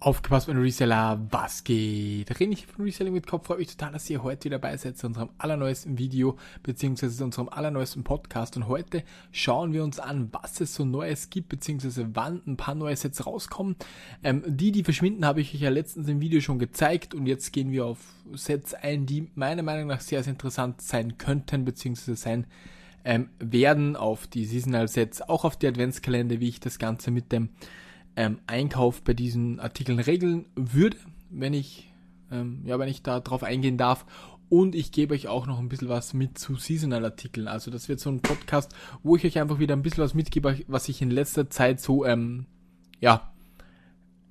Aufgepasst, meine Reseller, was geht? René hier von Reselling mit Kopf. Freut mich total, dass ihr heute wieder dabei seid zu unserem allerneuesten Video, beziehungsweise zu unserem allerneuesten Podcast. Und heute schauen wir uns an, was es so Neues gibt, beziehungsweise wann ein paar neue Sets rauskommen. Ähm, die, die verschwinden, habe ich euch ja letztens im Video schon gezeigt. Und jetzt gehen wir auf Sets ein, die meiner Meinung nach sehr, sehr interessant sein könnten, beziehungsweise sein ähm, werden auf die Seasonal Sets, auch auf die Adventskalender, wie ich das Ganze mit dem ähm, Einkauf bei diesen Artikeln regeln würde, wenn ich, ähm, ja, wenn ich da drauf eingehen darf. Und ich gebe euch auch noch ein bisschen was mit zu Seasonal-Artikeln. Also das wird so ein Podcast, wo ich euch einfach wieder ein bisschen was mitgebe, was ich in letzter Zeit so, ähm, ja,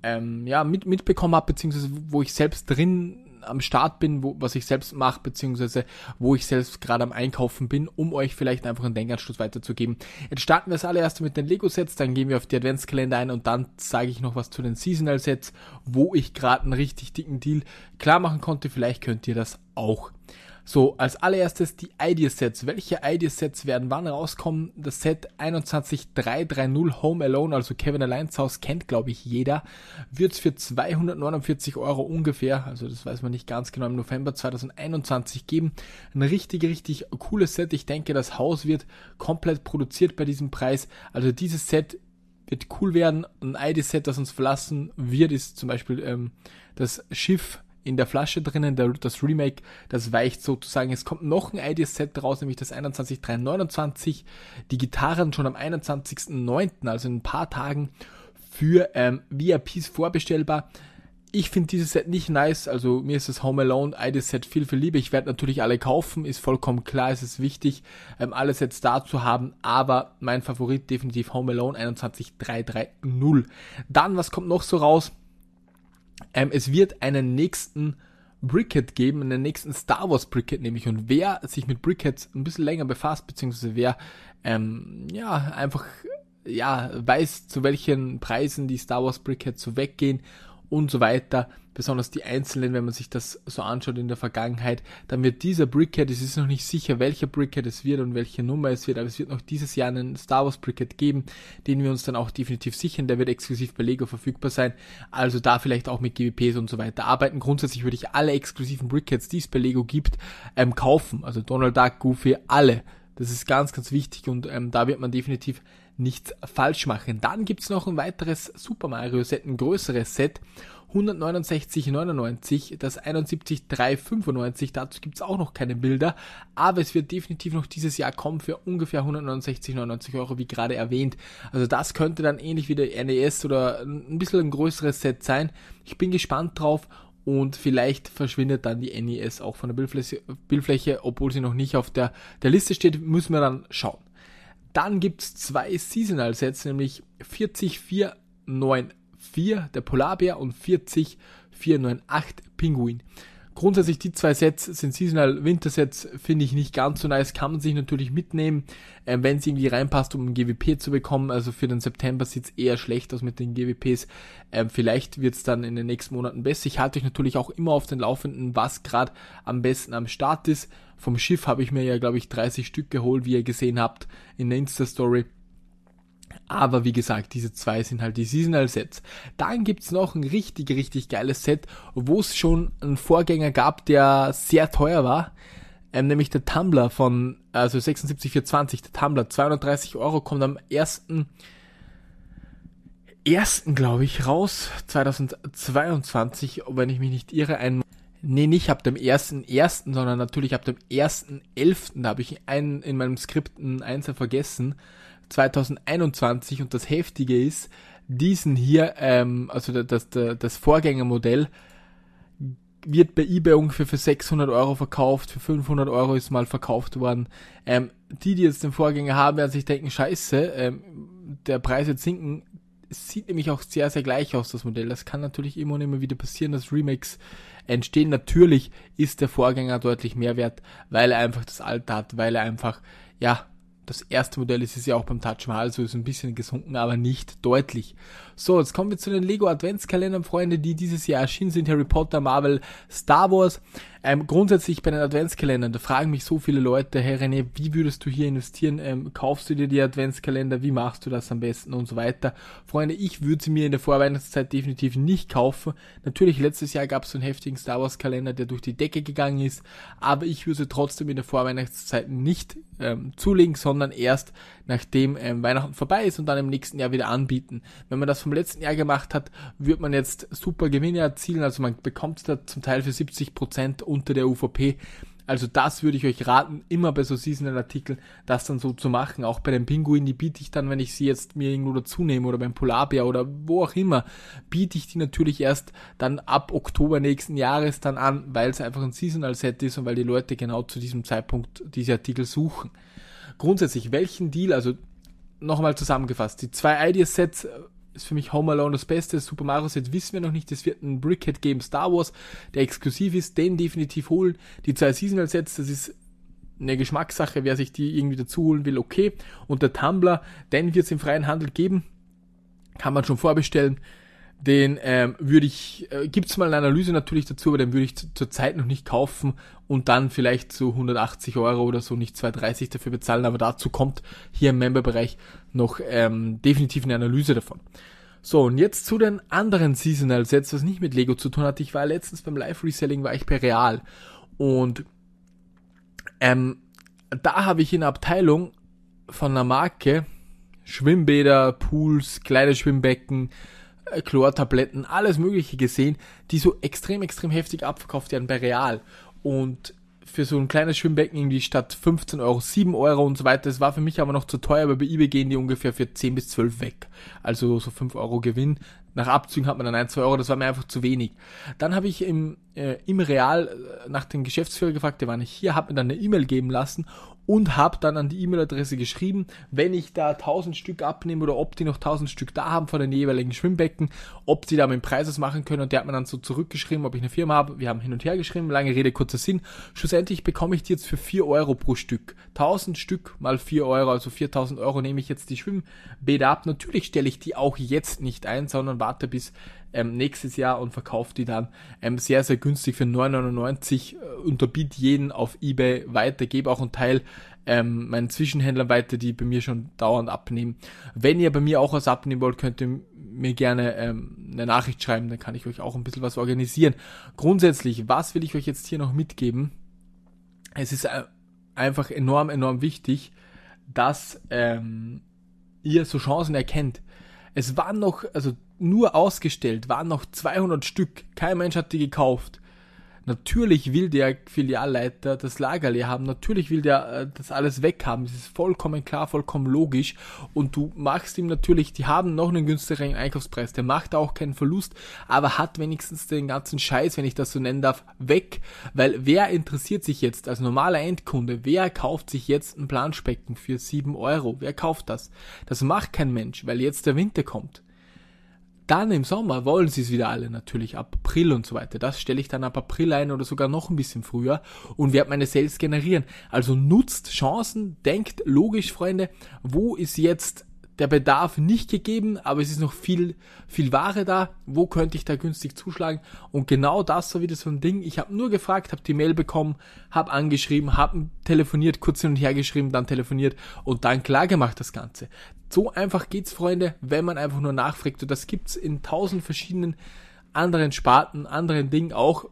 ähm, ja, mit, mitbekommen habe, beziehungsweise wo ich selbst drin am Start bin, wo, was ich selbst mache, beziehungsweise wo ich selbst gerade am Einkaufen bin, um euch vielleicht einfach einen Denkanstoß weiterzugeben. Jetzt starten wir das allererste mit den Lego-Sets, dann gehen wir auf die Adventskalender ein und dann sage ich noch was zu den Seasonal-Sets, wo ich gerade einen richtig dicken Deal klar machen konnte. Vielleicht könnt ihr das auch. So, als allererstes die Ideasets. Welche Ideasets werden wann rauskommen? Das Set 21330 Home Alone, also Kevin Alleins Haus, kennt glaube ich jeder, wird für 249 Euro ungefähr, also das weiß man nicht ganz genau, im November 2021 geben. Ein richtig, richtig cooles Set. Ich denke, das Haus wird komplett produziert bei diesem Preis. Also dieses Set wird cool werden. Ein ID-Set, das uns verlassen wird, ist zum Beispiel ähm, das Schiff in der Flasche drinnen, der, das Remake, das weicht sozusagen. Es kommt noch ein ID-Set raus, nämlich das 21329. Die Gitarren schon am 21.09., also in ein paar Tagen, für ähm, VIPs vorbestellbar. Ich finde dieses Set nicht nice, also mir ist das Home Alone ID-Set viel, viel lieber. Ich werde natürlich alle kaufen, ist vollkommen klar, es ist wichtig, ähm, alle Sets da zu haben, aber mein Favorit definitiv Home Alone 21330. Dann, was kommt noch so raus? Ähm, es wird einen nächsten Bricket geben, einen nächsten Star Wars Bricket nämlich. Und wer sich mit Brickets ein bisschen länger befasst, beziehungsweise wer ähm, ja einfach ja weiß, zu welchen Preisen die Star Wars Brickets so weggehen und so weiter, besonders die einzelnen, wenn man sich das so anschaut in der Vergangenheit, dann wird dieser Brickhead, es ist noch nicht sicher, welcher Brickhead es wird und welche Nummer es wird, aber es wird noch dieses Jahr einen Star Wars Brickhead geben, den wir uns dann auch definitiv sichern, der wird exklusiv bei Lego verfügbar sein, also da vielleicht auch mit GWPs und so weiter arbeiten. Grundsätzlich würde ich alle exklusiven Brickheads, die es bei Lego gibt, ähm, kaufen, also Donald Duck, Goofy, alle. Das ist ganz, ganz wichtig und ähm, da wird man definitiv nichts falsch machen. Dann gibt's noch ein weiteres Super Mario Set, ein größeres Set. 169,99, das 71,395, dazu gibt's auch noch keine Bilder, aber es wird definitiv noch dieses Jahr kommen für ungefähr 169,99 Euro, wie gerade erwähnt. Also das könnte dann ähnlich wie der NES oder ein bisschen ein größeres Set sein. Ich bin gespannt drauf und vielleicht verschwindet dann die NES auch von der Bildfläche, Bildfläche obwohl sie noch nicht auf der, der Liste steht, müssen wir dann schauen. Dann gibt's zwei Seasonal Sets, nämlich 40494, der Polarbär und 40498 Pinguin. Grundsätzlich die zwei Sets sind Seasonal Winter Sets, finde ich nicht ganz so nice, kann man sich natürlich mitnehmen, äh, wenn es irgendwie reinpasst, um ein GWP zu bekommen. Also für den September sieht's eher schlecht aus mit den GWPs. Ähm, vielleicht wird's dann in den nächsten Monaten besser. Ich halte euch natürlich auch immer auf den Laufenden, was gerade am besten am Start ist. Vom Schiff habe ich mir ja, glaube ich, 30 Stück geholt, wie ihr gesehen habt in der Insta-Story. Aber wie gesagt, diese zwei sind halt die Seasonal Sets. Dann gibt's noch ein richtig, richtig geiles Set, wo es schon einen Vorgänger gab, der sehr teuer war. Ähm, nämlich der Tumblr von, also 76420, der Tumblr, 230 Euro, kommt am ersten ersten, glaube ich, raus, 2022, wenn ich mich nicht irre, ein Nee, nicht ab dem ersten ersten, sondern natürlich ab dem ersten elften. Da habe ich einen in meinem Skript einen Einser vergessen. 2021 und das Heftige ist, diesen hier, ähm, also das, das, das Vorgängermodell, wird bei eBay ungefähr für 600 Euro verkauft, für 500 Euro ist mal verkauft worden. Ähm, die, die jetzt den Vorgänger haben, werden sich denken, scheiße, ähm, der Preis wird sinken. Sieht nämlich auch sehr, sehr gleich aus, das Modell. Das kann natürlich immer und immer wieder passieren, dass Remakes entstehen. Natürlich ist der Vorgänger deutlich mehr wert, weil er einfach das Alter hat, weil er einfach, ja, das erste Modell ist es ja auch beim Touch Mahal, so ist ein bisschen gesunken, aber nicht deutlich. So, jetzt kommen wir zu den Lego Adventskalendern, Freunde, die dieses Jahr erschienen sind. Harry Potter, Marvel, Star Wars. Ähm, grundsätzlich bei den Adventskalendern, da fragen mich so viele Leute, hey René, wie würdest du hier investieren? Ähm, kaufst du dir die Adventskalender? Wie machst du das am besten und so weiter? Freunde, ich würde sie mir in der Vorweihnachtszeit definitiv nicht kaufen. Natürlich, letztes Jahr gab es so einen heftigen Star Wars Kalender, der durch die Decke gegangen ist, aber ich würde sie trotzdem in der Vorweihnachtszeit nicht ähm, zulegen, sondern erst nachdem ähm, Weihnachten vorbei ist und dann im nächsten Jahr wieder anbieten. Wenn man das vom letzten Jahr gemacht hat, wird man jetzt super Gewinne erzielen, also man bekommt da zum Teil für 70 Prozent unter der UVP. Also das würde ich euch raten, immer bei so seasonal Artikeln das dann so zu machen. Auch bei den Pinguinen, die biete ich dann, wenn ich sie jetzt mir irgendwo dazu nehme oder beim Polarbär oder wo auch immer, biete ich die natürlich erst dann ab Oktober nächsten Jahres dann an, weil es einfach ein Seasonal Set ist und weil die Leute genau zu diesem Zeitpunkt diese Artikel suchen. Grundsätzlich, welchen Deal, also nochmal zusammengefasst, die zwei Ideas Sets ist für mich Home Alone das Beste. Super Mario Set wissen wir noch nicht. Es wird ein Brickhead Game Star Wars, der exklusiv ist. Den definitiv holen. Die zwei Seasonal Sets, das ist eine Geschmackssache. Wer sich die irgendwie dazu holen will, okay. Und der Tumblr, den wird es im freien Handel geben. Kann man schon vorbestellen. Den ähm, würde ich, äh, gibt's mal eine Analyse natürlich dazu, aber den würde ich zurzeit noch nicht kaufen und dann vielleicht zu 180 Euro oder so, nicht 230 dafür bezahlen, aber dazu kommt hier im Member-Bereich noch ähm, definitiv eine Analyse davon. So, und jetzt zu den anderen Seasonal Sets, was nicht mit Lego zu tun hat. Ich war letztens beim Live-Reselling, war ich bei Real und ähm, da habe ich in der Abteilung von einer Marke Schwimmbäder, Pools, kleine Schwimmbecken, Chlortabletten, alles Mögliche gesehen, die so extrem, extrem heftig abverkauft werden bei Real. Und für so ein kleines Schwimmbecken irgendwie statt 15 Euro 7 Euro und so weiter. Das war für mich aber noch zu teuer, aber bei eBay gehen die ungefähr für 10 bis 12 weg. Also so 5 Euro Gewinn. Nach Abzügen hat man dann 1, 2 Euro, das war mir einfach zu wenig. Dann habe ich im, äh, im Real äh, nach dem Geschäftsführer gefragt, der war nicht hier, habe mir dann eine E-Mail geben lassen und habe dann an die E-Mail-Adresse geschrieben, wenn ich da 1000 Stück abnehme oder ob die noch 1000 Stück da haben von den jeweiligen Schwimmbecken, ob die da mit dem Preis was machen können und der hat mir dann so zurückgeschrieben, ob ich eine Firma habe. Wir haben hin und her geschrieben, lange Rede, kurzer Sinn. Schlussendlich bekomme ich die jetzt für 4 Euro pro Stück. 1000 Stück mal 4 Euro, also 4000 Euro nehme ich jetzt die Schwimmbäder ab. Natürlich stelle ich die auch jetzt nicht ein, sondern warte bis ähm, nächstes Jahr und verkauft die dann ähm, sehr, sehr günstig für 9,99 äh, unterbiet jeden auf Ebay weiter, gebe auch einen Teil ähm, meinen Zwischenhändlern weiter, die bei mir schon dauernd abnehmen. Wenn ihr bei mir auch was abnehmen wollt, könnt ihr mir gerne ähm, eine Nachricht schreiben, dann kann ich euch auch ein bisschen was organisieren. Grundsätzlich, was will ich euch jetzt hier noch mitgeben? Es ist äh, einfach enorm, enorm wichtig, dass ähm, ihr so Chancen erkennt. Es waren noch, also nur ausgestellt, waren noch 200 Stück. Kein Mensch hat die gekauft. Natürlich will der Filialleiter das Lager leer haben, natürlich will der äh, das alles weghaben, das ist vollkommen klar, vollkommen logisch und du machst ihm natürlich, die haben noch einen günstigeren Einkaufspreis, der macht auch keinen Verlust, aber hat wenigstens den ganzen Scheiß, wenn ich das so nennen darf, weg, weil wer interessiert sich jetzt als normaler Endkunde, wer kauft sich jetzt ein Planschbecken für 7 Euro, wer kauft das? Das macht kein Mensch, weil jetzt der Winter kommt. Dann im Sommer wollen sie es wieder alle natürlich ab April und so weiter. Das stelle ich dann ab April ein oder sogar noch ein bisschen früher und werde meine Sales generieren. Also nutzt Chancen, denkt logisch, Freunde, wo ist jetzt der Bedarf nicht gegeben, aber es ist noch viel, viel Ware da. Wo könnte ich da günstig zuschlagen? Und genau das war wieder so ein Ding. Ich habe nur gefragt, habe die Mail bekommen, habe angeschrieben, habe telefoniert, kurz hin und her geschrieben, dann telefoniert und dann klar gemacht das Ganze. So einfach geht's, Freunde, wenn man einfach nur nachfragt. Und das gibt's in tausend verschiedenen anderen Sparten, anderen Dingen auch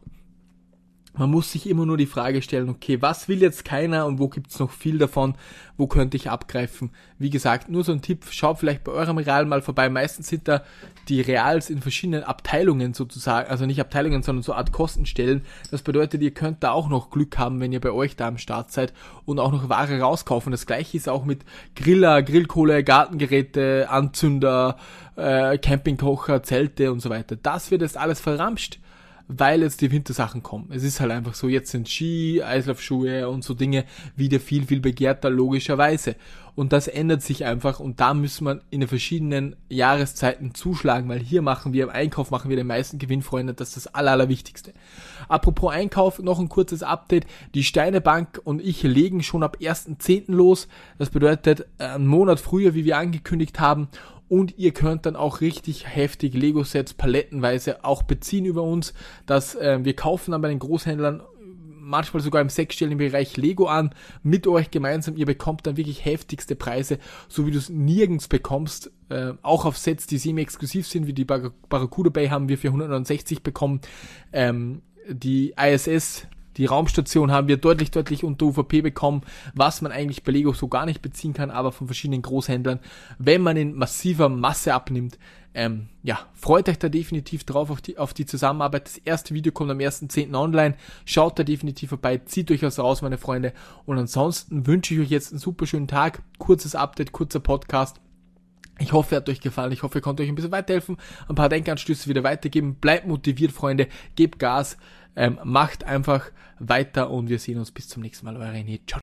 man muss sich immer nur die Frage stellen, okay, was will jetzt keiner und wo gibt's noch viel davon, wo könnte ich abgreifen? Wie gesagt, nur so ein Tipp, schaut vielleicht bei eurem Real mal vorbei. Meistens sind da die Reals in verschiedenen Abteilungen sozusagen, also nicht Abteilungen, sondern so Art Kostenstellen. Das bedeutet, ihr könnt da auch noch Glück haben, wenn ihr bei euch da am Start seid und auch noch Ware rauskaufen. Das gleiche ist auch mit Griller, Grillkohle, Gartengeräte, Anzünder, äh, Campingkocher, Zelte und so weiter. Das wird jetzt alles verramscht weil jetzt die Wintersachen kommen. Es ist halt einfach so, jetzt sind Ski, Eislaufschuhe und so Dinge wieder viel, viel begehrter, logischerweise. Und das ändert sich einfach und da muss man in den verschiedenen Jahreszeiten zuschlagen, weil hier machen wir im Einkauf, machen wir den meisten Gewinn, Freunde, das ist das Aller, Allerwichtigste. Apropos Einkauf, noch ein kurzes Update. Die Steinebank und ich legen schon ab 1.10. los. Das bedeutet einen Monat früher, wie wir angekündigt haben und ihr könnt dann auch richtig heftig Lego-Sets palettenweise auch beziehen über uns. dass äh, wir kaufen dann bei den Großhändlern manchmal sogar im sechsstelligen Bereich Lego an, mit euch gemeinsam. Ihr bekommt dann wirklich heftigste Preise, so wie du es nirgends bekommst. Äh, auch auf Sets, die semi-exklusiv sind, wie die Bar Barracuda Bay haben wir für 169 bekommen. Ähm, die ISS die Raumstation haben wir deutlich, deutlich unter UVP bekommen, was man eigentlich bei Lego so gar nicht beziehen kann, aber von verschiedenen Großhändlern, wenn man in massiver Masse abnimmt. Ähm, ja, freut euch da definitiv drauf auf die, auf die Zusammenarbeit. Das erste Video kommt am 1.10. online. Schaut da definitiv vorbei, zieht euch was raus, meine Freunde. Und ansonsten wünsche ich euch jetzt einen super schönen Tag. Kurzes Update, kurzer Podcast. Ich hoffe, er hat euch gefallen. Ich hoffe, ihr konnte euch ein bisschen weiterhelfen, ein paar Denkanstöße wieder weitergeben. Bleibt motiviert, Freunde. Gebt Gas. Ähm, macht einfach weiter und wir sehen uns bis zum nächsten Mal. Euer René. Ciao.